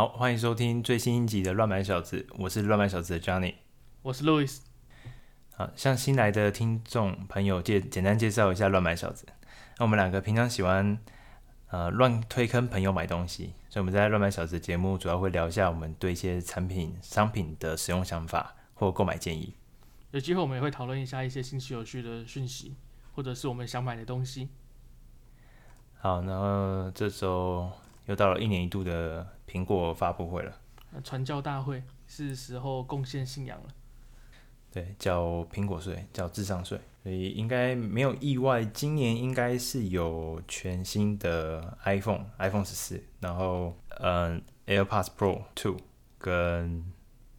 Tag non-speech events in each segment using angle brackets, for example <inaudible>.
好，欢迎收听最新一集的《乱买小子》，我是乱买小子的 Johnny，我是 Louis。好，向新来的听众朋友介简单介绍一下乱买小子。那我们两个平常喜欢呃乱推坑朋友买东西，所以我们在乱买小子节目主要会聊一下我们对一些产品、商品的使用想法或购买建议。有机会我们也会讨论一下一些新奇有趣的讯息，或者是我们想买的东西。好，然后这周又到了一年一度的苹果发布会了。传教大会是时候贡献信仰了。对，叫苹果税，叫智商税，所以应该没有意外，今年应该是有全新的 iPhone，iPhone 十四，然后嗯，AirPods Pro Two 跟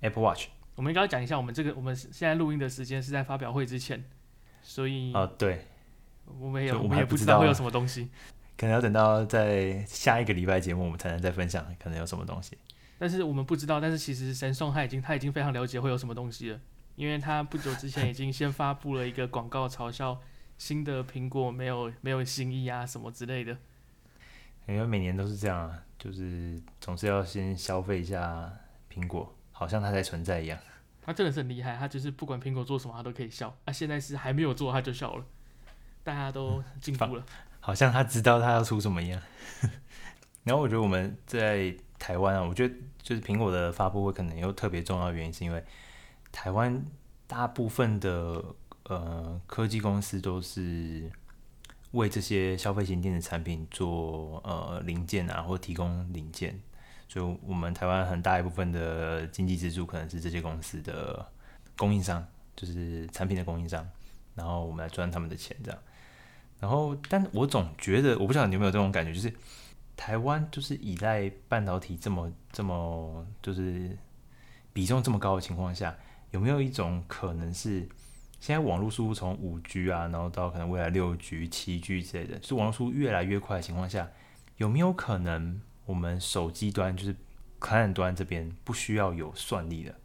Apple Watch。我们应该要讲一下，我们这个我们现在录音的时间是在发表会之前，所以啊，对，我们也我们也不知道会有什么东西。可能要等到在下一个礼拜节目，我们才能再分享可能有什么东西。但是我们不知道，但是其实神送他已经他已经非常了解会有什么东西了，因为他不久之前已经先发布了一个广告，嘲笑新的苹果没有 <laughs> 没有新意啊什么之类的。因为每年都是这样啊，就是总是要先消费一下苹果，好像它才存在一样。他真的是很厉害，他就是不管苹果做什么，他都可以笑。啊，现在是还没有做他就笑了，大家都进步了。好像他知道他要出什么一样，<laughs> 然后我觉得我们在台湾啊，我觉得就是苹果的发布会可能有特别重要的原因，是因为台湾大部分的呃科技公司都是为这些消费型电子产品做呃零件啊，或提供零件，所以我们台湾很大一部分的经济支柱可能是这些公司的供应商，就是产品的供应商，然后我们来赚他们的钱这样。然后，但我总觉得，我不晓得你有没有这种感觉，就是台湾就是依赖半导体这么这么就是比重这么高的情况下，有没有一种可能是现在网络速度从五 G 啊，然后到可能未来六 G、七 G 之类的，是网络速度越来越快的情况下，有没有可能我们手机端就是开发端这边不需要有算力的，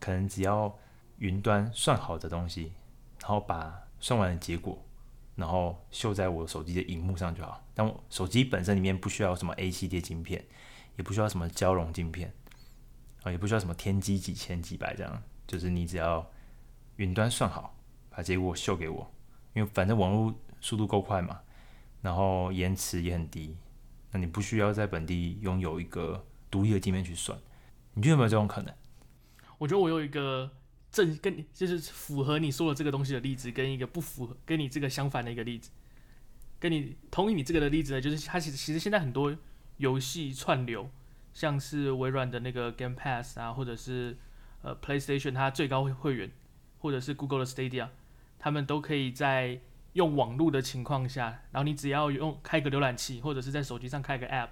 可能只要云端算好的东西，然后把算完的结果。然后秀在我手机的荧幕上就好，但我手机本身里面不需要什么 A 系列晶片，也不需要什么交融晶片，啊，也不需要什么天玑几千几百这样，就是你只要云端算好，把结果秀给我，因为反正网络速度够快嘛，然后延迟也很低，那你不需要在本地拥有一个独立的晶片去算，你觉得有没有这种可能？我觉得我有一个。正跟你就是符合你说的这个东西的例子，跟一个不符合跟你这个相反的一个例子，跟你同意你这个的例子呢，就是它其实其实现在很多游戏串流，像是微软的那个 Game Pass 啊，或者是呃 PlayStation 它最高会员，或者是 Google 的 Stadia，他们都可以在用网络的情况下，然后你只要用开个浏览器，或者是在手机上开个 App，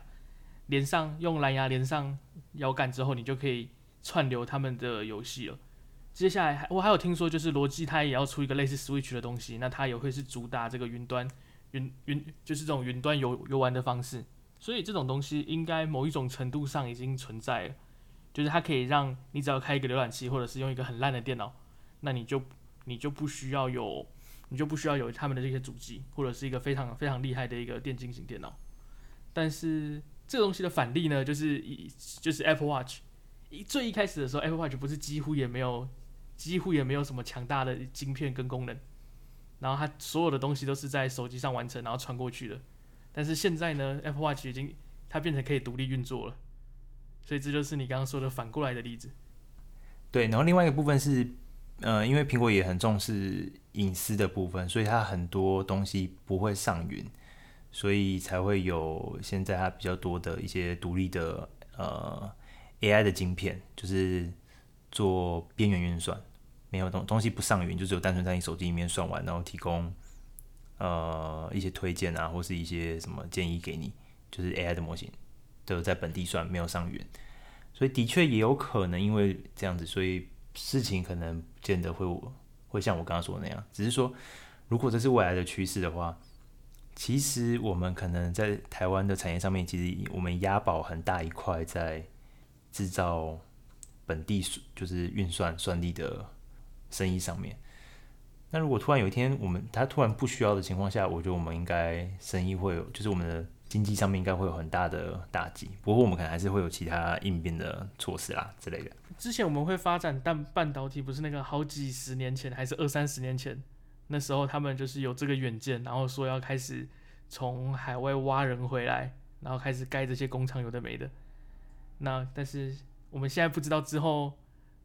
连上用蓝牙连上摇杆之后，你就可以串流他们的游戏了。接下来还我还有听说，就是罗技它也要出一个类似 Switch 的东西，那它也会是主打这个云端云云，就是这种云端游游玩的方式。所以这种东西应该某一种程度上已经存在了，就是它可以让你只要开一个浏览器，或者是用一个很烂的电脑，那你就你就不需要有你就不需要有他们的这些主机，或者是一个非常非常厉害的一个电竞型电脑。但是这个东西的反例呢，就是一就是 Apple Watch，一最一开始的时候，Apple Watch 不是几乎也没有。几乎也没有什么强大的晶片跟功能，然后它所有的东西都是在手机上完成，然后传过去的。但是现在呢，Apple Watch 已经它变成可以独立运作了，所以这就是你刚刚说的反过来的例子。对，然后另外一个部分是，呃，因为苹果也很重视隐私的部分，所以它很多东西不会上云，所以才会有现在它比较多的一些独立的呃 AI 的晶片，就是。做边缘运算，没有东东西不上云，就只有单纯在你手机里面算完，然后提供呃一些推荐啊，或是一些什么建议给你，就是 AI 的模型都在本地算，没有上云，所以的确也有可能因为这样子，所以事情可能不见得会我会像我刚刚说的那样，只是说如果这是未来的趋势的话，其实我们可能在台湾的产业上面，其实我们押宝很大一块在制造。本地就是运算算力的生意上面，那如果突然有一天我们他突然不需要的情况下，我觉得我们应该生意会有，就是我们的经济上面应该会有很大的打击。不过我们可能还是会有其他应变的措施啦之类的。之前我们会发展但半导体，不是那个好几十年前还是二三十年前，那时候他们就是有这个远见，然后说要开始从海外挖人回来，然后开始盖这些工厂，有的没的。那但是我们现在不知道之后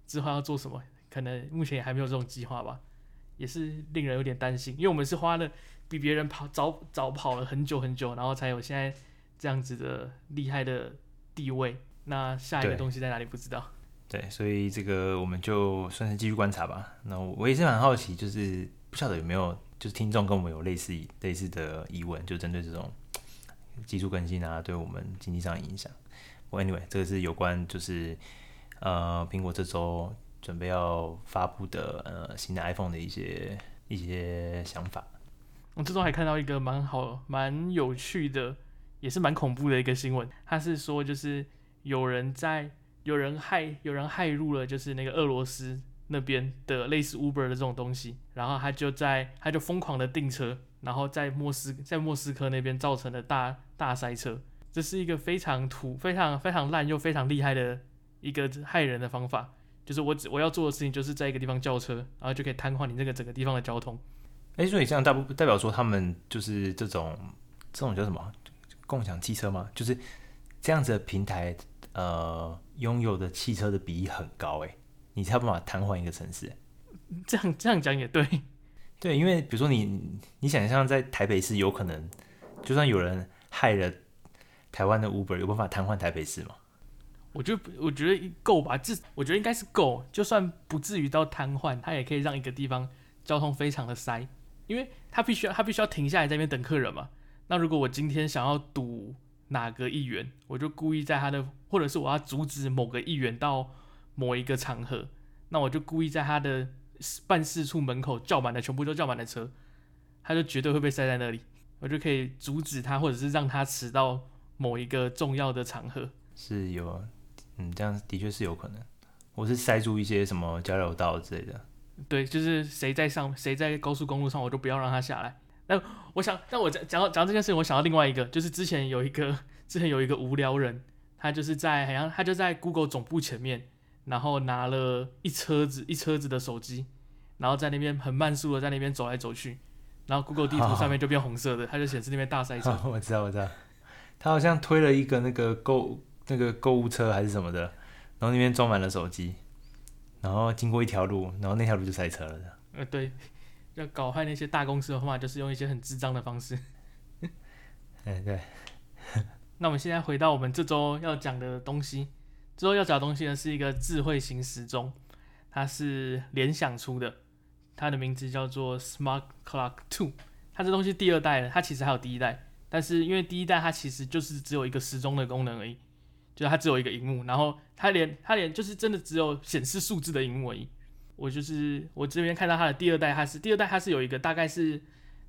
之后要做什么，可能目前也还没有这种计划吧，也是令人有点担心，因为我们是花了比别人跑早早跑了很久很久，然后才有现在这样子的厉害的地位。那下一个东西在哪里不知道？对，所以这个我们就算是继续观察吧。那我也是蛮好奇，就是不晓得有没有就是听众跟我们有类似类似的疑问，就针对这种技术更新啊，对我们经济上的影响。Anyway，这个是有关就是呃苹果这周准备要发布的呃新的 iPhone 的一些一些想法。我这周还看到一个蛮好蛮有趣的，也是蛮恐怖的一个新闻。他是说就是有人在。有人害有人害入了，就是那个俄罗斯那边的类似 Uber 的这种东西，然后他就在他就疯狂的订车，然后在莫斯在莫斯科那边造成了大大塞车。这是一个非常土、非常非常烂又非常厉害的一个害人的方法。就是我只我要做的事情，就是在一个地方叫车，然后就可以瘫痪你这个整个地方的交通。哎，所以这样代代表说他们就是这种这种叫什么共享汽车吗？就是这样子的平台。呃，拥有的汽车的比例很高哎，你才有办法瘫痪一个城市。这样这样讲也对，对，因为比如说你你想象在台北市有可能，就算有人害了台湾的 Uber，有办法瘫痪台北市吗？我觉得我觉得够吧，这我觉得应该是够，就算不至于到瘫痪，它也可以让一个地方交通非常的塞，因为他必须要他必须要停下来在那边等客人嘛。那如果我今天想要堵哪个议员，我就故意在他的，或者是我要阻止某个议员到某一个场合，那我就故意在他的办事处门口叫满了，全部都叫满了车，他就绝对会被塞在那里，我就可以阻止他，或者是让他迟到某一个重要的场合。是有，嗯，这样的确是有可能，我是塞住一些什么交流道之类的。对，就是谁在上，谁在高速公路上，我就不要让他下来。那我想，那我讲讲到讲到这件事情，我想到另外一个，就是之前有一个，<laughs> 之前有一个无聊人，他就是在好像他就在 Google 总部前面，然后拿了一车子一车子的手机，然后在那边很慢速的在那边走来走去，然后 Google 地图上面就变红色的，他就显示那边大塞车。<laughs> 我知道，我知道，他好像推了一个那个购那个购物车还是什么的，然后那边装满了手机，然后经过一条路，然后那条路就塞车了。呃，对。要搞坏那些大公司的话，就是用一些很智障的方式。<laughs> 哎，对。<laughs> 那我们现在回到我们这周要讲的东西。这周要讲的东西呢，是一个智慧型时钟，它是联想出的，它的名字叫做 Smart Clock Two。它这东西第二代了，它其实还有第一代，但是因为第一代它其实就是只有一个时钟的功能而已，就是它只有一个荧幕，然后它连它连就是真的只有显示数字的荧幕而已。我就是我这边看到它的第二代，它是第二代，它是有一个大概是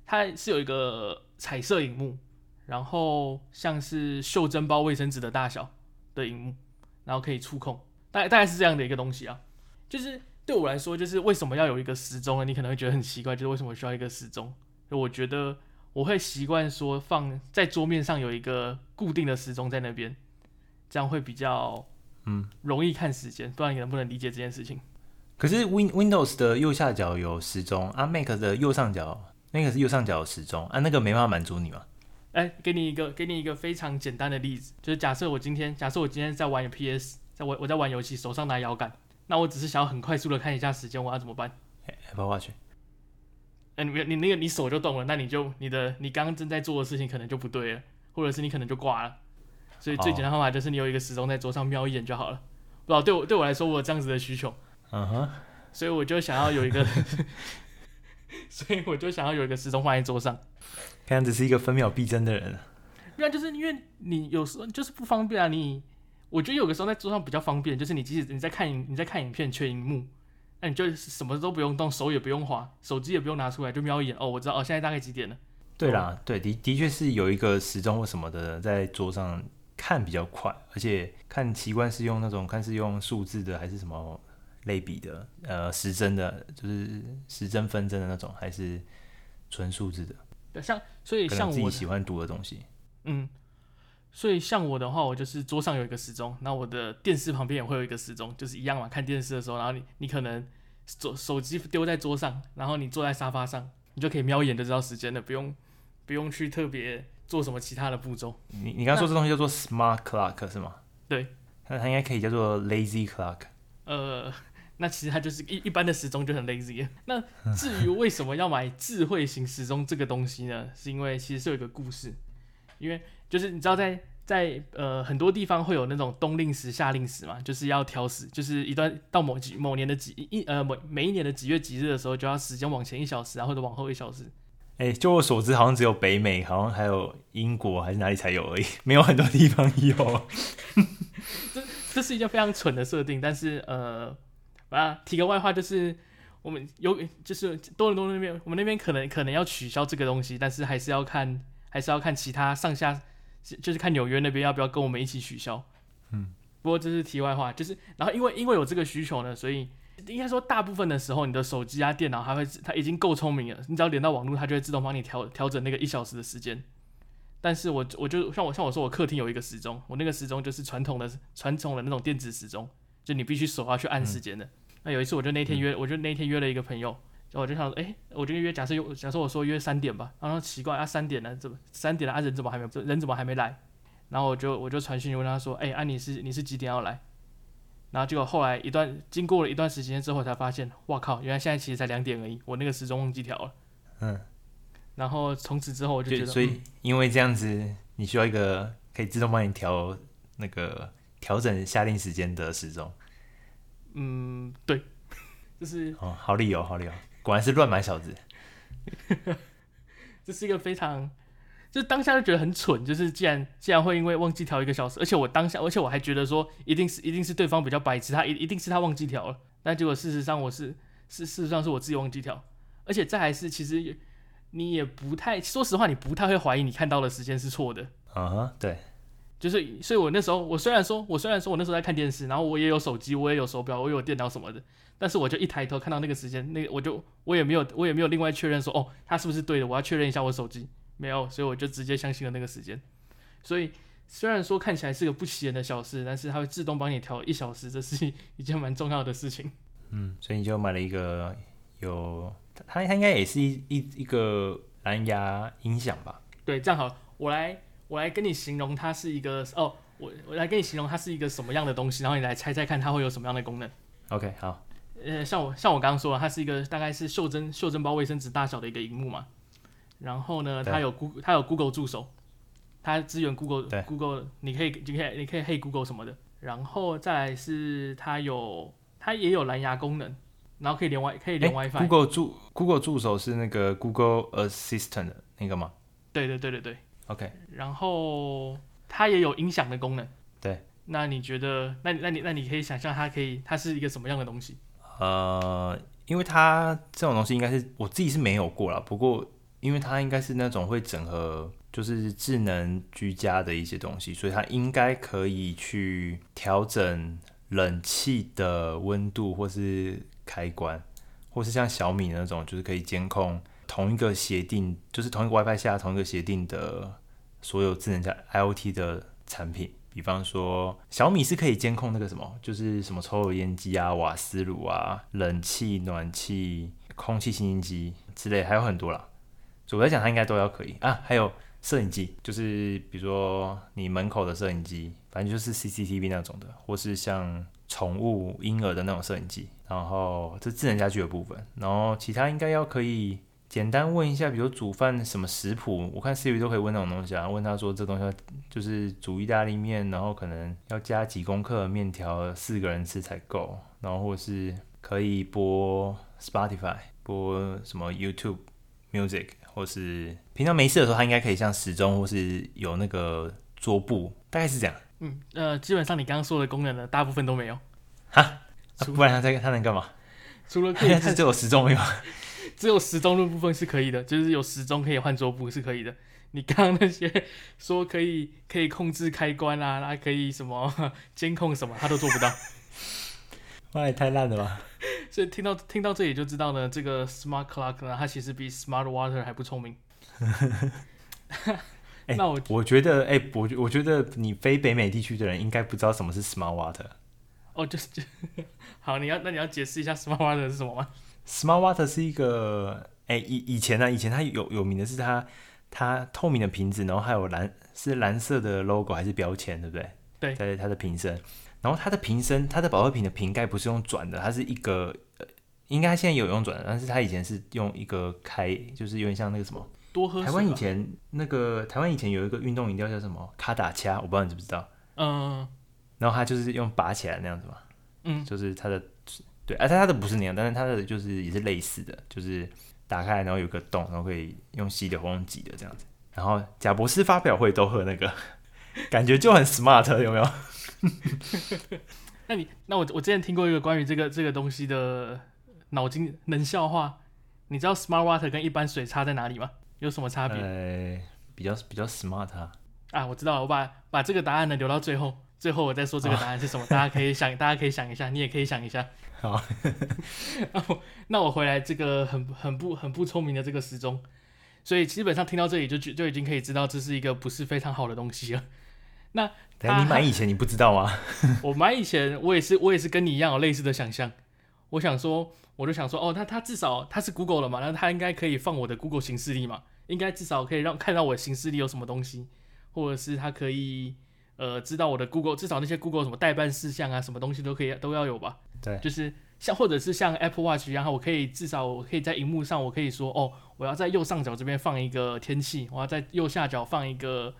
它是有一个彩色荧幕，然后像是袖珍包卫生纸的大小的荧幕，然后可以触控，大概大概是这样的一个东西啊。就是对我来说，就是为什么要有一个时钟呢？你可能会觉得很奇怪，就是为什么需要一个时钟？就我觉得我会习惯说放在桌面上有一个固定的时钟在那边，这样会比较嗯容易看时间。不知道你能不能理解这件事情？可是 Win Windows 的右下角有时钟啊，Mac 的右上角那个是右上角有时钟啊，那个没办法满足你吗？哎、欸，给你一个给你一个非常简单的例子，就是假设我今天假设我今天在玩 PS，在我我在玩游戏，手上拿摇杆，那我只是想要很快速的看一下时间，我要怎么办？Apple Watch。哎，你你那个你手就动了，那你就你的你刚刚正在做的事情可能就不对了，或者是你可能就挂了。所以最简单的方法就是你有一个时钟在桌上瞄一眼就好了。不知道对我对我来说，我有这样子的需求。嗯哼，所以我就想要有一个，<laughs> 所以我就想要有一个时钟放在桌上。看样子是一个分秒必争的人。对啊，就是因为你有时候就是不方便啊。你我觉得有的时候在桌上比较方便，就是你即使你在看你在看影片缺荧幕，那你就什么都不用动，手也不用滑，手机也不用拿出来，就瞄一眼哦，我知道哦，现在大概几点了。对啦，对的的确是有一个时钟或什么的在桌上看比较快，而且看习惯是用那种看是用数字的还是什么。类比的，呃，时针的，就是时针分针的那种，还是纯数字的？对，像所以像我自己喜欢读的东西，嗯，所以像我的话，我就是桌上有一个时钟，那我的电视旁边也会有一个时钟，就是一样嘛。看电视的时候，然后你你可能手手机丢在桌上，然后你坐在沙发上，你就可以瞄一眼就知道时间了，不用不用去特别做什么其他的步骤。你你刚刚说这东西叫做 smart clock 是吗？对，那它应该可以叫做 lazy clock。呃，那其实它就是一一般的时钟就很 lazy。那至于为什么要买智慧型时钟这个东西呢？是因为其实是有一个故事，因为。就是你知道在在呃很多地方会有那种冬令时夏令时嘛，就是要挑时，就是一段到某几某年的几一呃每每一年的几月几日的时候，就要时间往前一小时啊，或者往后一小时。哎、欸，就我所知，好像只有北美，好像还有英国还是哪里才有而已，<laughs> 没有很多地方有。<laughs> 这这是一件非常蠢的设定，但是呃，啊，提个外话，就是我们有就是多伦多那边，我们那边可能可能要取消这个东西，但是还是要看还是要看其他上下。就是看纽约那边要不要跟我们一起取消，嗯，不过这是题外话，就是然后因为因为有这个需求呢，所以应该说大部分的时候，你的手机啊、电脑还会它已经够聪明了，你只要连到网络，它就会自动帮你调调整那个一小时的时间。但是我我就像我像我说，我客厅有一个时钟，我那个时钟就是传统的传统的那种电子时钟，就你必须手要去按时间的。嗯、那有一次我就那天约，嗯、我就那天约了一个朋友。我就想说，哎、欸，我就约，假设约，假设我说约三点吧，然后奇怪啊，三点了，怎么三点了啊？人怎么还没有？人怎么还没来？然后我就我就传讯问他说，哎、欸，啊你是你是几点要来？然后结果后来一段经过了一段时间之后，才发现，哇靠，原来现在其实才两点而已，我那个时钟忘记调了。嗯。然后从此之后我就觉得，所以因为这样子，你需要一个可以自动帮你调那个调整下令时间的时钟。嗯，对，<laughs> 就是哦，好理由，好理由。果然是乱买小子，<laughs> 这是一个非常，就是当下就觉得很蠢，就是既然既然会因为忘记调一个小时，而且我当下，而且我还觉得说一定是一定是对方比较白痴，他一一定是他忘记调了，但结果事实上我是是事实上是我自己忘记调，而且这还是其实你也不太，说实话你不太会怀疑你看到的时间是错的，啊哈、uh，huh, 对，就是所以我那时候我虽然说我虽然说我那时候在看电视，然后我也有手机，我也有手表，我也有电脑什么的。但是我就一抬头看到那个时间，那个我就我也没有我也没有另外确认说哦，它是不是对的？我要确认一下我手机没有，所以我就直接相信了那个时间。所以虽然说看起来是个不起眼的小事，但是它会自动帮你调一小时，这是一件蛮重要的事情。嗯，所以你就买了一个有它它应该也是一一一个蓝牙音响吧？对，这样好，我来我来跟你形容它是一个哦，我我来跟你形容它是一个什么样的东西，然后你来猜猜看它会有什么样的功能。OK，好。呃，像我像我刚刚说的，它是一个大概是袖珍袖珍包卫生纸大小的一个荧幕嘛。然后呢，它有 Google 它有 Google 助手，它支援 Google 对 Google，你可以你可以你可以 Hey Google 什么的。然后再来是它有它也有蓝牙功能，然后可以连 Wi 可以连 WiFi。Google 助 Google 助手是那个 Google Assistant 的那个吗？对对对对对。OK。然后它也有音响的功能。对。那你觉得？那那你那你可以想象它可以它是一个什么样的东西？呃，因为它这种东西应该是我自己是没有过啦，不过因为它应该是那种会整合就是智能居家的一些东西，所以它应该可以去调整冷气的温度，或是开关，或是像小米那种就是可以监控同一个协定，就是同一个 WiFi 下同一个协定的所有智能家 IoT 的产品。比方说，小米是可以监控那个什么，就是什么抽油烟机啊、瓦斯炉啊、冷气、暖气、空气清新机之类，还有很多啦。所以我在讲，它应该都要可以啊。还有摄影机，就是比如说你门口的摄影机，反正就是 CCTV 那种的，或是像宠物婴儿的那种摄影机。然后这智能家居的部分，然后其他应该要可以。简单问一下，比如煮饭什么食谱，我看 Siri 都可以问那种东西啊。问他说这东西就是煮意大利面，然后可能要加几公克面条，四个人吃才够。然后或是可以播 Spotify，播什么 YouTube Music，或是平常没事的时候，他应该可以像时钟或是有那个桌布，大概是这样。嗯，呃，基本上你刚刚说的功能呢，大部分都没有。哈，啊、不然他在他能干嘛？除了可以 <laughs> 是只有时钟没有。只有时钟的部分是可以的，就是有时钟可以换桌布是可以的。你刚刚那些说可以可以控制开关啊，还可以什么 <laughs> 监控什么，他都做不到。那也太烂了吧！所以听到听到这里就知道呢，这个 smart clock 呢，它其实比 smart water 还不聪明。欸、<laughs> 那我我觉得，哎、欸，我我觉得你非北美地区的人应该不知道什么是 Smart Water。哦，就是就 <laughs> 好，你要那你要解释一下 Smart Water 是什么吗？Smart Water 是一个，哎、欸，以以前呢、啊，以前它有有名的是它它透明的瓶子，然后还有蓝是蓝色的 logo 还是标签，对不对？对，在它的瓶身，然后它的瓶身，它的保乐瓶的瓶盖不是用转的，它是一个，呃，应该现在有用转的，但是它以前是用一个开，就是有点像那个什么。多喝。台湾以前那个台湾以前有一个运动饮料叫什么卡打掐，我不知道你知不知道。嗯。然后它就是用拔起来那样子嘛。嗯。就是它的对，而、啊、它的不是那样，但是它的就是也是类似的，就是打开然后有个洞，然后可以用吸的或用挤的这样子。然后贾博士发表会都喝那个，<laughs> 感觉就很 smart，有没有？<laughs> 那你那我我之前听过一个关于这个这个东西的脑筋冷笑话，你知道 smart water 跟一般水差在哪里吗？有什么差别？呃，比较比较 smart 啊！啊，我知道了，我把把这个答案呢留到最后，最后我再说这个答案是什么，哦、大家可以想，大家可以想一下，你也可以想一下。好，<laughs> 那我那我回来这个很很不很不聪明的这个时钟，所以基本上听到这里就就就已经可以知道这是一个不是非常好的东西了。那你买以前你不知道吗？<laughs> 我买以前我也是我也是跟你一样有类似的想象，我想说我就想说哦，那它至少它是 Google 了嘛，那它应该可以放我的 Google 形式力嘛。应该至少可以让看到我的形式力有什么东西，或者是它可以呃知道我的 Google 至少那些 Google 什么代办事项啊，什么东西都可以都要有吧？对，就是像或者是像 Apple Watch 一样，我可以至少我可以在荧幕上我可以说哦，我要在右上角这边放一个天气，我要在右下角放一个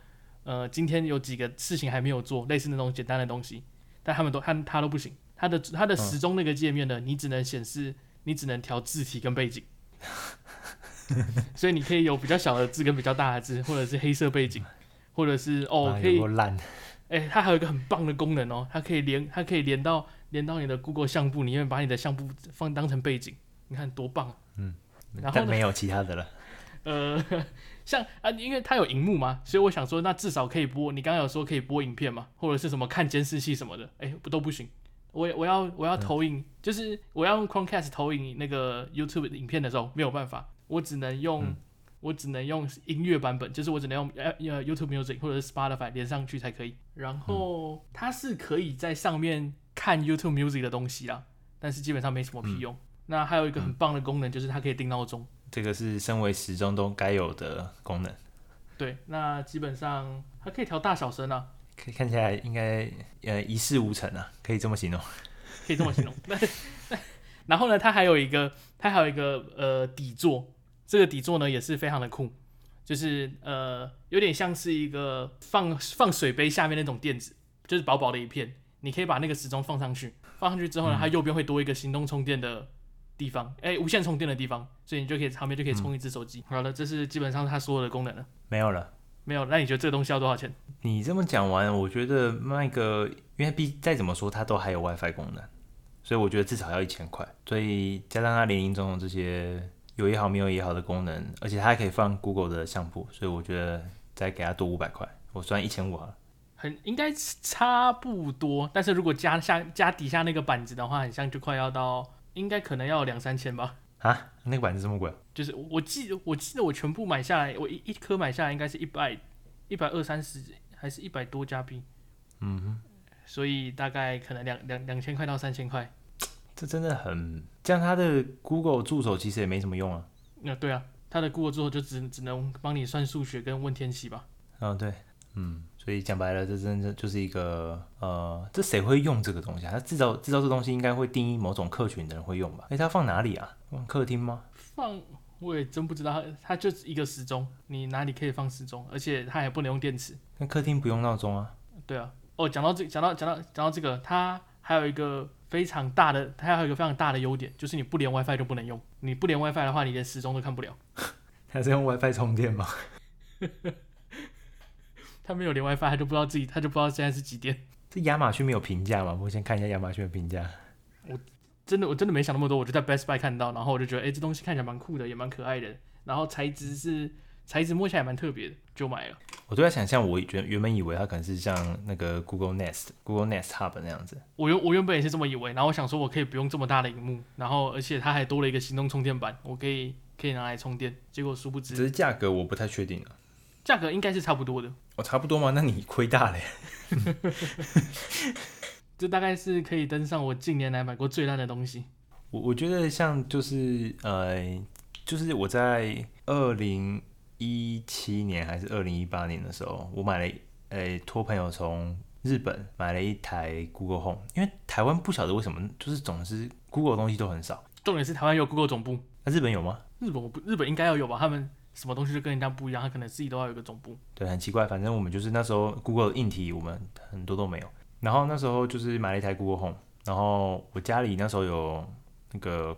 呃今天有几个事情还没有做，类似那种简单的东西，但他们都他他都不行，他的他的时钟那个界面呢，你只能显示你只能调字体跟背景。<laughs> 所以你可以有比较小的字跟比较大的字，或者是黑色背景，或者是哦可以，哎、欸，它还有一个很棒的功能哦，它可以连它可以连到连到你的 Google 相簿里面，把你的相簿放当成背景，你看多棒啊！嗯，然后没有其他的了。<laughs> 呃，像啊，因为它有荧幕嘛，所以我想说，那至少可以播。你刚刚有说可以播影片嘛，或者是什么看监视器什么的，哎、欸，不都不行。我我要我要投影，嗯、就是我要用 Chromecast 投影那个 YouTube 影片的时候没有办法。我只能用，嗯、我只能用音乐版本，就是我只能用呃 YouTube Music 或者是 Spotify 连上去才可以。然后它是可以在上面看 YouTube Music 的东西啦，但是基本上没什么屁用。嗯、那还有一个很棒的功能，就是它可以定闹钟。这个是身为时钟都该有的功能。对，那基本上它可以调大小声啊。可以看起来应该呃一事无成啊，可以这么形容，可以这么形容。<laughs> 那然后呢，它还有一个，它还有一个呃底座。这个底座呢也是非常的酷，就是呃有点像是一个放放水杯下面那种垫子，就是薄薄的一片，你可以把那个时钟放上去，放上去之后呢，它右边会多一个行动充电的地方，哎，无线充电的地方，所以你就可以旁边就可以充一只手机。嗯、好了，这是基本上它所有的功能了。没有了，没有。那你觉得这个东西要多少钱？你这么讲完，我觉得卖个，因为毕再怎么说它都还有 WiFi 功能，所以我觉得至少要一千块。所以加上它林林总总这些。有也好，没有也好的功能，而且它还可以放 Google 的相簿，所以我觉得再给它多五百块，我算一千五好了。很应该差不多，但是如果加下加底下那个板子的话，很像就快要到，应该可能要两三千吧。啊，那个板子这么贵？就是我记得我记得我全部买下来，我一一颗买下来应该是一百一百二三十，还是一百多加币？嗯哼，所以大概可能两两两千块到三千块。这真的很，这样他的 Google 助手其实也没什么用啊。那、嗯、对啊，他的 Google 助手就只只能帮你算数学跟问天气吧。嗯，对，嗯，所以讲白了，这真的就是一个，呃，这谁会用这个东西啊？他制造制造这东西应该会定义某种客群的人会用吧？哎，他放哪里啊？放客厅吗？放，我也真不知道，它就是一个时钟，你哪里可以放时钟？而且它还不能用电池。那客厅不用闹钟啊？对啊。哦，讲到这，讲到讲到讲到这个，它还有一个。非常大的，它还有一个非常大的优点，就是你不连 WiFi 就不能用。你不连 WiFi 的话，你连时钟都看不了。<laughs> 它是用 WiFi 充电吗？<laughs> 他没有连 WiFi，他就不知道自己，他就不知道现在是几点。这亚马逊没有评价吗？我先看一下亚马逊的评价。我真的我真的没想那么多，我就在 Best Buy 看到，然后我就觉得，哎、欸，这东西看起来蛮酷的，也蛮可爱的，然后材质是。材质摸起来蛮特别的，就买了。我都在想象，我原原本以为它可能是像那个 Google Nest、Google Nest Hub 那样子。我原我原本也是这么以为，然后我想说，我可以不用这么大的荧幕，然后而且它还多了一个行动充电板，我可以可以拿来充电。结果殊不知，只是价格我不太确定了。价格应该是差不多的。哦，差不多吗？那你亏大了。<laughs> 这大概是可以登上我近年来买过最烂的东西。我我觉得像就是呃，就是我在二零一七年还是二零一八年的时候，我买了呃托朋友从日本买了一台 Google Home，因为台湾不晓得为什么就是总是 Google 的东西都很少。重点是台湾有 Google 总部，那、啊、日本有吗？日本我不，日本应该要有吧？他们什么东西就跟人家不一样，他可能自己都要有个总部。对，很奇怪。反正我们就是那时候 Google 的硬体我们很多都没有。然后那时候就是买了一台 Google Home，然后我家里那时候有那个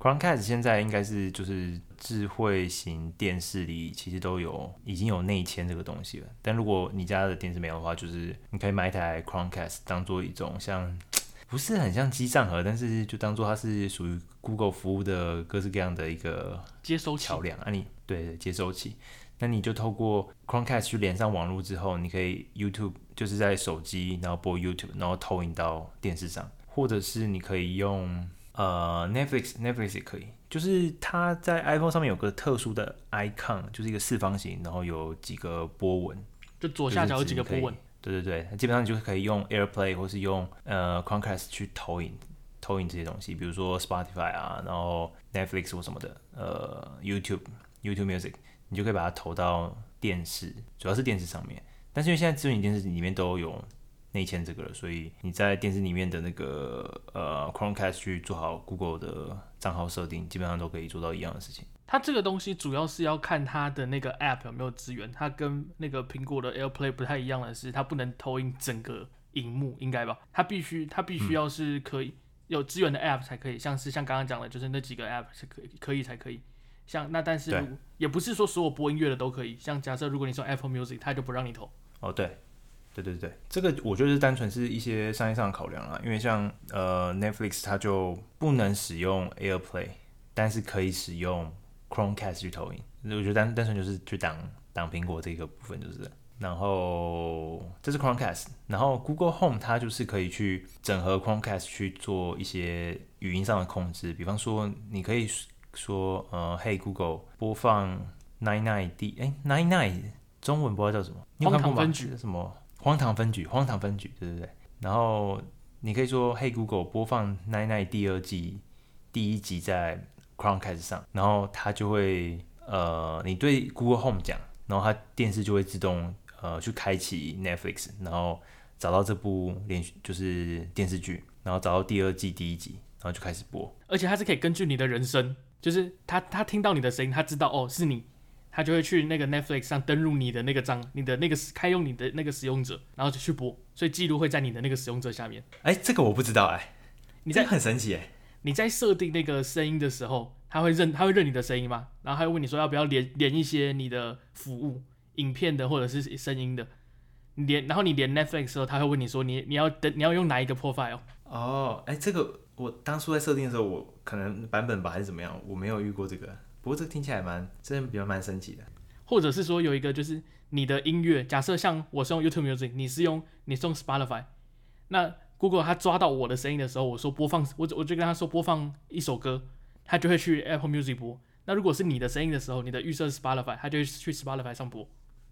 Chromecast，Chromecast 现在应该是就是智慧型电视里其实都有已经有内嵌这个东西了。但如果你家的电视没有的话，就是你可以买一台 Chromecast 当做一种像 <tsk> 不是很像机上盒，但是就当做它是属于 Google 服务的各式各样的一个接收桥梁啊，你对接收器。那你就透过 Chromecast 去连上网络之后，你可以 YouTube 就是在手机，然后播 YouTube，然后投影到电视上，或者是你可以用呃 Netflix，Netflix 也可以，就是它在 iPhone 上面有个特殊的 icon，就是一个四方形，然后有几个波纹，就左下角有几个波纹。对对对，基本上你就可以用 AirPlay 或是用呃 Chromecast 去投影投影这些东西，比如说 Spotify 啊，然后 Netflix 或什么的，呃 YouTube YouTube Music。你就可以把它投到电视，主要是电视上面。但是因为现在智能电视里面都有内嵌这个了，所以你在电视里面的那个呃 Chromecast 去做好 Google 的账号设定，基本上都可以做到一样的事情。它这个东西主要是要看它的那个 App 有没有资源。它跟那个苹果的 AirPlay 不太一样的是，它不能投影整个荧幕，应该吧？它必须它必须要是可以有资源的 App 才可以，像是像刚刚讲的，就是那几个 App 是可以可以才可以。像那，但是也不是说所有播音乐的都可以。像假设如果你说 Apple Music，它就不让你投。哦，对，对对对，这个我觉得是单纯是一些商业上的考量啦。因为像呃 Netflix，它就不能使用 AirPlay，但是可以使用 Chromecast 去投影。我觉得单单纯就是去挡挡苹果这个部分就是。然后这是 Chromecast，然后 Google Home 它就是可以去整合 Chromecast 去做一些语音上的控制，比方说你可以。说呃，Hey Google，播放 Nine Nine D，哎，Nine Nine 中文不知道叫什么？你有看过吗？什么？荒唐分局？荒唐分局？对对对。然后你可以说 Hey Google，播放 Nine Nine 第二季第一集在 Chromecast 上，然后它就会呃，你对 Google Home 讲，然后它电视就会自动呃去开启 Netflix，然后找到这部连续就是电视剧，然后找到第二季第一集，然后就开始播。而且它是可以根据你的人声。就是他，他听到你的声音，他知道哦是你，他就会去那个 Netflix 上登录你的那个账，你的那个开用你的那个使用者，然后就去播，所以记录会在你的那个使用者下面。哎，这个我不知道哎，你在很神奇哎，你在设定那个声音的时候，他会认他会认你的声音吗？然后他会问你说要不要连连一些你的服务，影片的或者是声音的，连然后你连 Netflix 的时候，他会问你说你你要登你要用哪一个 profile？哦，哎这个。我当初在设定的时候，我可能版本吧还是怎么样，我没有遇过这个。不过这个听起来蛮真的比较蛮神奇的。或者是说有一个就是你的音乐，假设像我是用 YouTube Music，你是用你是用 Spotify，那 Google 它抓到我的声音的时候，我说播放，我我就跟他说播放一首歌，它就会去 Apple Music 播。那如果是你的声音的时候，你的预设是 Spotify，它就会去 Spotify 上播。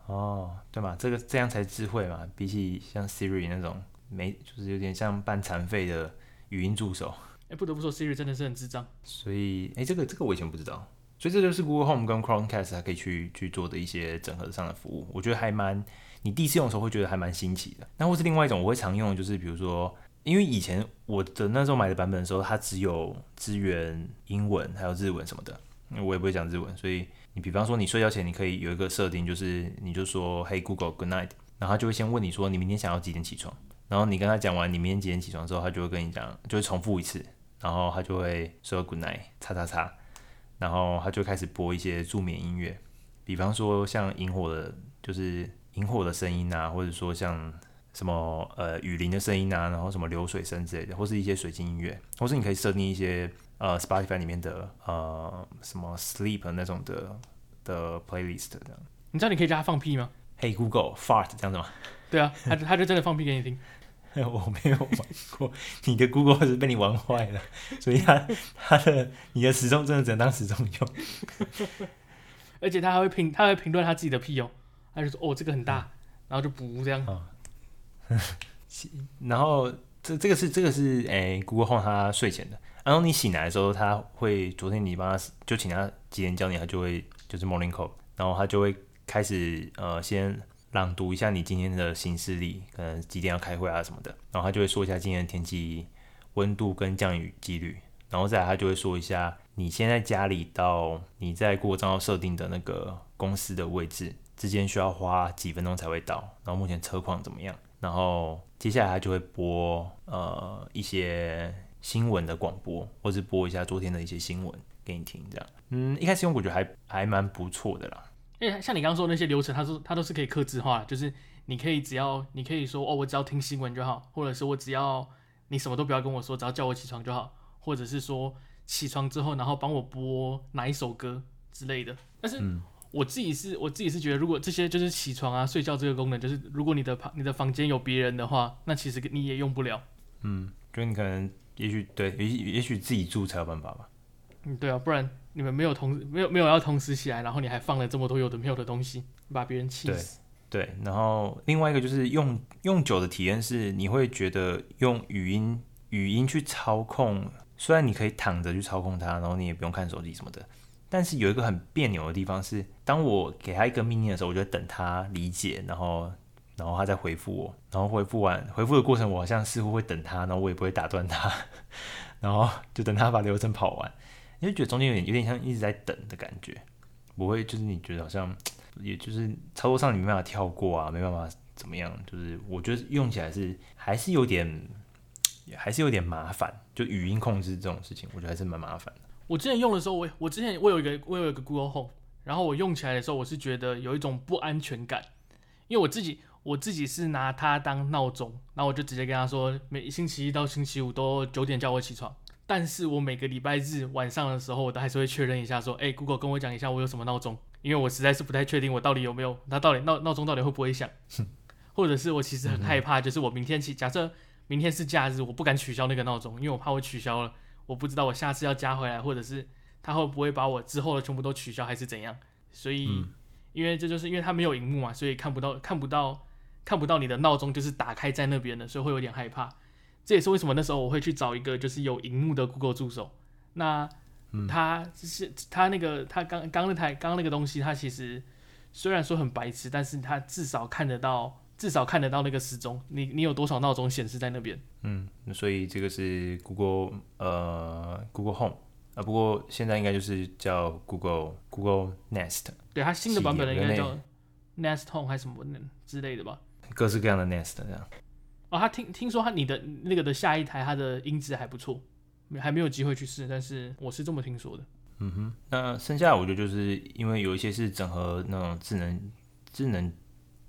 哦，对嘛，这个这样才智慧嘛，比起像 Siri 那种没就是有点像半残废的。语音助手，哎、欸，不得不说，Siri 真的是很智障。所以，哎、欸，这个这个我以前不知道，所以这就是 Google Home 跟 Chromecast 它可以去去做的一些整合上的服务，我觉得还蛮，你第一次用的时候会觉得还蛮新奇的。那或是另外一种我会常用的，就是比如说，因为以前我的那时候买的版本的时候，它只有支援英文还有日文什么的，我也不会讲日文，所以你比方说你睡觉前你可以有一个设定，就是你就说 Hey Google Good Night，然后它就会先问你说你明天想要几点起床。然后你跟他讲完你明天几点起床之后，他就会跟你讲，就会重复一次，然后他就会说 good night，叉叉叉，然后他就开始播一些助眠音乐，比方说像萤火的，就是萤火的声音啊，或者说像什么呃雨林的声音啊，然后什么流水声之类的，或是一些水晶音乐，或是你可以设定一些呃 Spotify 里面的呃什么 sleep 那种的的 playlist 这样。你知道你可以叫他放屁吗？Hey Google fart 这样子吗？对啊，他就他就真的放屁给你听。我没有玩过，你的 Google 是被你玩坏了，所以它它的你的时钟真的只能当时钟用。<laughs> 而且他还会评，他会评论他自己的屁哦，他就说哦这个很大，嗯、然后就补这样。<laughs> 哦、然后这这个是这个是诶、欸、Google Home 他睡前的，然后你醒来的时候，他会昨天你帮他就请他几点教你，他就会就是 Morning Call，然后他就会开始呃先朗读一下你今天的行事历，可能几点要开会啊什么的，然后他就会说一下今天的天气温度跟降雨几率，然后再来他就会说一下。你现在家里到你在过账号设定的那个公司的位置之间需要花几分钟才会到？然后目前车况怎么样？然后接下来他就会播呃一些新闻的广播，或是播一下昨天的一些新闻给你听，这样。嗯，一开始用我觉得还还蛮不错的啦。因为像你刚刚说的那些流程，它是它都是可以克制化，就是你可以只要你可以说哦，我只要听新闻就好，或者是我只要你什么都不要跟我说，只要叫我起床就好，或者是说。起床之后，然后帮我播哪一首歌之类的。但是我自己是，我自己是觉得，如果这些就是起床啊、睡觉这个功能，就是如果你的房、你的房间有别人的话，那其实你也用不了。嗯，就你可能，也许对，也也许自己住才有办法吧。嗯，对啊，不然你们没有同没有没有要同时起来，然后你还放了这么多有的没有的东西，把别人气死。对，然后另外一个就是用用久的体验是，你会觉得用语音语音去操控。虽然你可以躺着去操控它，然后你也不用看手机什么的，但是有一个很别扭的地方是，当我给他一个命令的时候，我就等他理解，然后，然后他再回复我，然后回复完回复的过程，我好像似乎会等他，然后我也不会打断他，然后就等他把流程跑完，你就觉得中间有点有点像一直在等的感觉，不会就是你觉得好像，也就是操作上你没办法跳过啊，没办法怎么样，就是我觉得用起来是还是有点。还是有点麻烦，就语音控制这种事情，我觉得还是蛮麻烦的。我之前用的时候，我我之前我有一个我有一个 Google Home，然后我用起来的时候，我是觉得有一种不安全感，因为我自己我自己是拿它当闹钟，然后我就直接跟他说，每星期一到星期五都九点叫我起床，但是我每个礼拜日晚上的时候，我都还是会确认一下，说，哎，Google 跟我讲一下我有什么闹钟，因为我实在是不太确定我到底有没有，它到底闹闹钟到底会不会响，或者是我其实很害怕，就是我明天起假设。明天是假日，我不敢取消那个闹钟，因为我怕我取消了，我不知道我下次要加回来，或者是他会不会把我之后的全部都取消，还是怎样？所以，嗯、因为这就是因为它没有荧幕嘛，所以看不到看不到看不到你的闹钟就是打开在那边的，所以会有点害怕。这也是为什么那时候我会去找一个就是有荧幕的 Google 助手。那他就是他那个他刚刚那台刚刚那个东西，它其实虽然说很白痴，但是它至少看得到。至少看得到那个时钟，你你有多少闹钟显示在那边？嗯，所以这个是 Google 呃 Google Home 啊，不过现在应该就是叫 Google Google Nest。对，它新的版本的应该叫 Nest Home 还是什么之类的吧？各式各样的 Nest 这样。哦，他听听说他你的那个的下一台它的音质还不错，还没有机会去试，但是我是这么听说的。嗯哼，那剩下我觉得就是因为有一些是整合那种智能智能。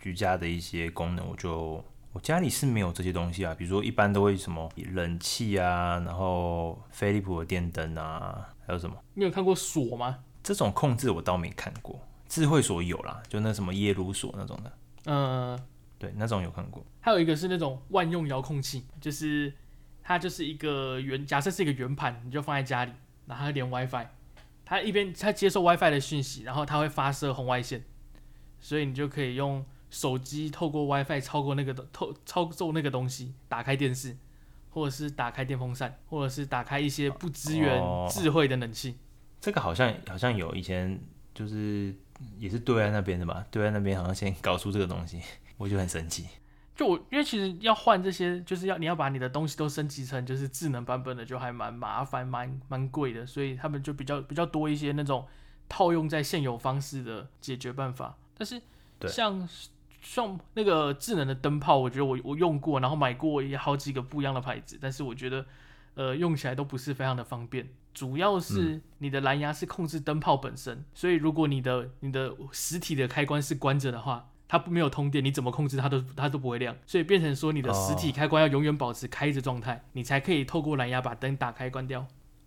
居家的一些功能，我就我家里是没有这些东西啊。比如说，一般都会什么冷气啊，然后飞利浦的电灯啊，还有什么？你有看过锁吗？这种控制我倒没看过。智慧锁有啦，就那什么耶鲁锁那种的。嗯、呃，对，那种有看过。还有一个是那种万用遥控器，就是它就是一个圆，假设是一个圆盘，你就放在家里，然后它连 WiFi，它一边它接受 WiFi 的讯息，然后它会发射红外线，所以你就可以用。手机透过 WiFi 超过那个透操作那个东西，打开电视，或者是打开电风扇，或者是打开一些不支援智慧的冷气。哦，这个好像好像有以前就是也是对岸那边的吧？对岸那边好像先搞出这个东西，我就很生气。就我因为其实要换这些，就是要你要把你的东西都升级成就是智能版本的，就还蛮麻烦，蛮蛮贵的，所以他们就比较比较多一些那种套用在现有方式的解决办法。但是像。像那个智能的灯泡，我觉得我我用过，然后买过也好几个不一样的牌子，但是我觉得，呃，用起来都不是非常的方便。主要是你的蓝牙是控制灯泡本身，嗯、所以如果你的你的实体的开关是关着的话，它没有通电，你怎么控制它都它都不会亮。所以变成说你的实体开关要永远保持开着状态，哦、你才可以透过蓝牙把灯打开关掉。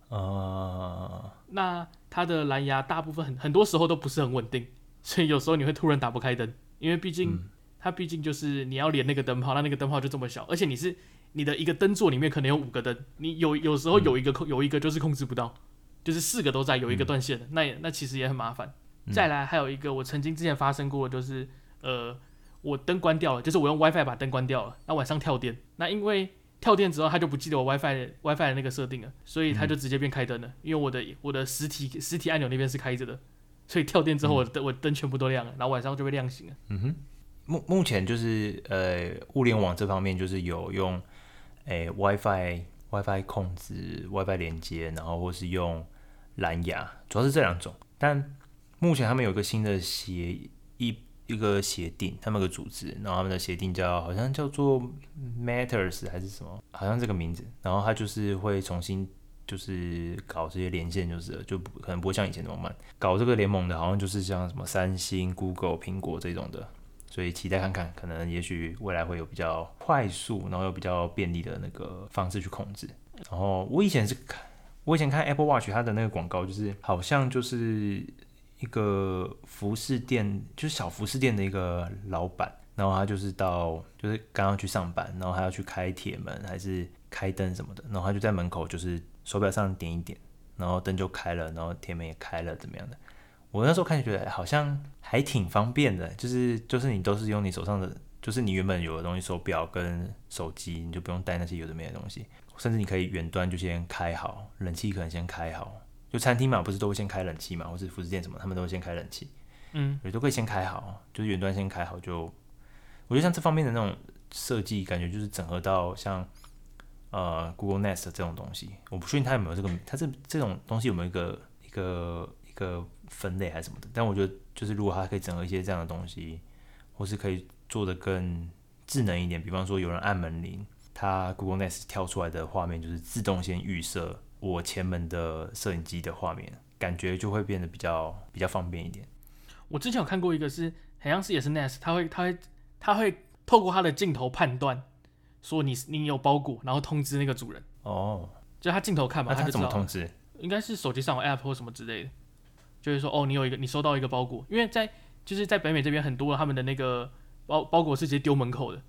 哦，那它的蓝牙大部分很很多时候都不是很稳定，所以有时候你会突然打不开灯。因为毕竟，它毕竟就是你要连那个灯泡，那那个灯泡就这么小，而且你是你的一个灯座里面可能有五个灯，你有有时候有一个控有一个就是控制不到，就是四个都在，有一个断线的，那那其实也很麻烦。再来还有一个我曾经之前发生过的就是，呃，我灯关掉了，就是我用 WiFi 把灯关掉了，那晚上跳电，那因为跳电之后他就不记得我 WiFi WiFi 的那个设定了，所以他就直接变开灯了，嗯、因为我的我的实体实体按钮那边是开着的，所以跳电之后我的我灯全部都亮了，然后晚上就被亮醒了。嗯哼，目目前就是呃物联网这方面就是有用诶、欸、WiFi WiFi 控制 WiFi 连接，然后或是用蓝牙，主要是这两种，但。目前他们有一个新的协一一个协定，他们有个组织，然后他们的协定叫好像叫做 Matters 还是什么，好像这个名字。然后他就是会重新就是搞这些连线，就是就可能不会像以前那么慢。搞这个联盟的，好像就是像什么三星、Google、苹果这种的，所以期待看看，可能也许未来会有比较快速，然后又比较便利的那个方式去控制。然后我以前是看，我以前看 Apple Watch 它的那个广告，就是好像就是。一个服饰店，就是小服饰店的一个老板，然后他就是到，就是刚刚去上班，然后还要去开铁门还是开灯什么的，然后他就在门口，就是手表上点一点，然后灯就开了，然后铁门也开了，怎么样的？我那时候看就觉得好像还挺方便的，就是就是你都是用你手上的，就是你原本有的东西，手表跟手机，你就不用带那些有的没的东西，甚至你可以远端就先开好，冷气可能先开好。就餐厅嘛，不是都会先开冷气嘛，或是服饰店什么，他们都会先开冷气，嗯，也都可以先开好，就是远端先开好就，我觉得像这方面的那种设计，感觉就是整合到像呃 Google Nest 这种东西，我不确定它有没有这个，它这这种东西有没有一个一个一个分类还是什么的，但我觉得就是如果它可以整合一些这样的东西，或是可以做的更智能一点，比方说有人按门铃，它 Google Nest 跳出来的画面就是自动先预设。我前门的摄影机的画面，感觉就会变得比较比较方便一点。我之前有看过一个是，好像是也是 Nest，他会他会他会透过他的镜头判断，说你你有包裹，然后通知那个主人。哦，就他镜头看嘛，他怎么通知？应该是手机上有 App 或什么之类的，就是说哦，你有一个你收到一个包裹，因为在就是在北美这边很多他们的那个包包裹是直接丢门口的，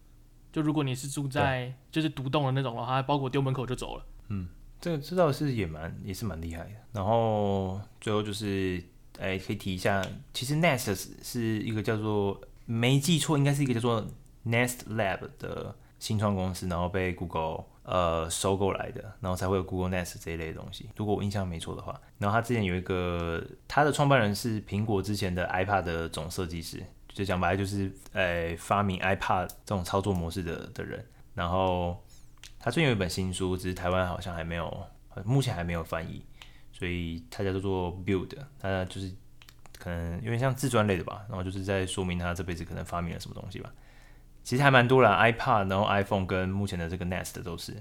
就如果你是住在就是独栋的那种的话，包裹丢门口就走了。嗯。这个知道是也蛮也是蛮厉害的，然后最后就是哎，可以提一下，其实 Nest 是一个叫做没记错，应该是一个叫做 Nest Lab 的新创公司，然后被 Google 呃收购来的，然后才会有 Google Nest 这一类的东西。如果我印象没错的话，然后他之前有一个他的创办人是苹果之前的 iPad 的总设计师，就讲白了就是呃发明 iPad 这种操作模式的的人，然后。他最近有一本新书，只是台湾好像还没有，目前还没有翻译，所以他叫做 Build，他就是可能有点像自传类的吧，然后就是在说明他这辈子可能发明了什么东西吧。其实还蛮多啦，iPad，然后 iPhone 跟目前的这个 Nest 都是，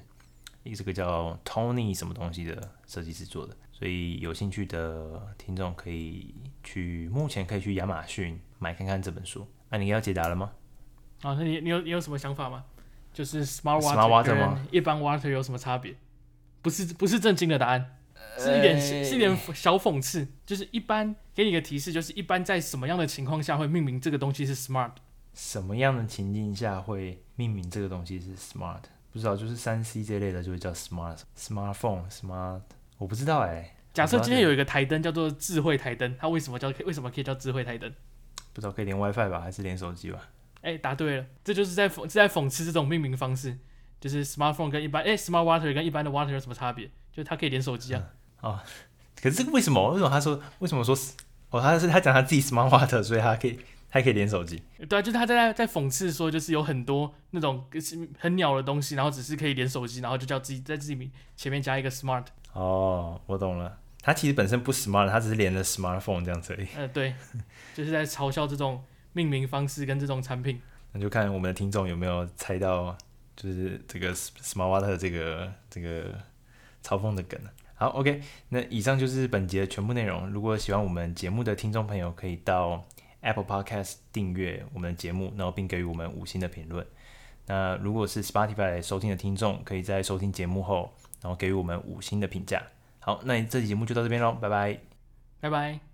一个这个叫 Tony 什么东西的设计师做的，所以有兴趣的听众可以去，目前可以去亚马逊买看看这本书。那、啊、你要解答了吗？啊，那你你有你有什么想法吗？就是 smart water 跟一般 water 有什么差别？不是不是正经的答案，是一点、欸、是一点小讽刺。就是一般给你个提示，就是一般在什么样的情况下会命名这个东西是 smart？什么样的情境下会命名这个东西是 smart？不知道，就是三 C 这类的就会叫 smart，smartphone，smart，我不知道哎、欸。假设今天有一个台灯叫做智慧台灯，它为什么叫为什么可以叫智慧台灯？不知道可以连 WiFi 吧，还是连手机吧？哎、欸，答对了，这就是在讽是在讽刺这种命名方式，就是 smartphone 跟一般哎、欸、smart water 跟一般的 water 有什么差别？就它可以连手机啊、嗯。哦，可是这个为什么？为什么他说为什么说哦？他是他讲他自己 smart water，所以他可以他可以连手机。对啊，就是他在在讽刺说，就是有很多那种很鸟的东西，然后只是可以连手机，然后就叫自己在自己前面加一个 smart。哦，我懂了，他其实本身不 smart，他只是连了 smartphone 这样子而已。呃，对，就是在嘲笑这种。命名方式跟这种产品，那就看我们的听众有没有猜到，就是这个 Smart Water 这个这个嘲讽的梗。好，OK，那以上就是本节的全部内容。如果喜欢我们节目的听众朋友，可以到 Apple Podcast 订阅我们的节目，然后并给予我们五星的评论。那如果是 Spotify 收听的听众，可以在收听节目后，然后给予我们五星的评价。好，那这期节目就到这边喽，拜拜，拜拜。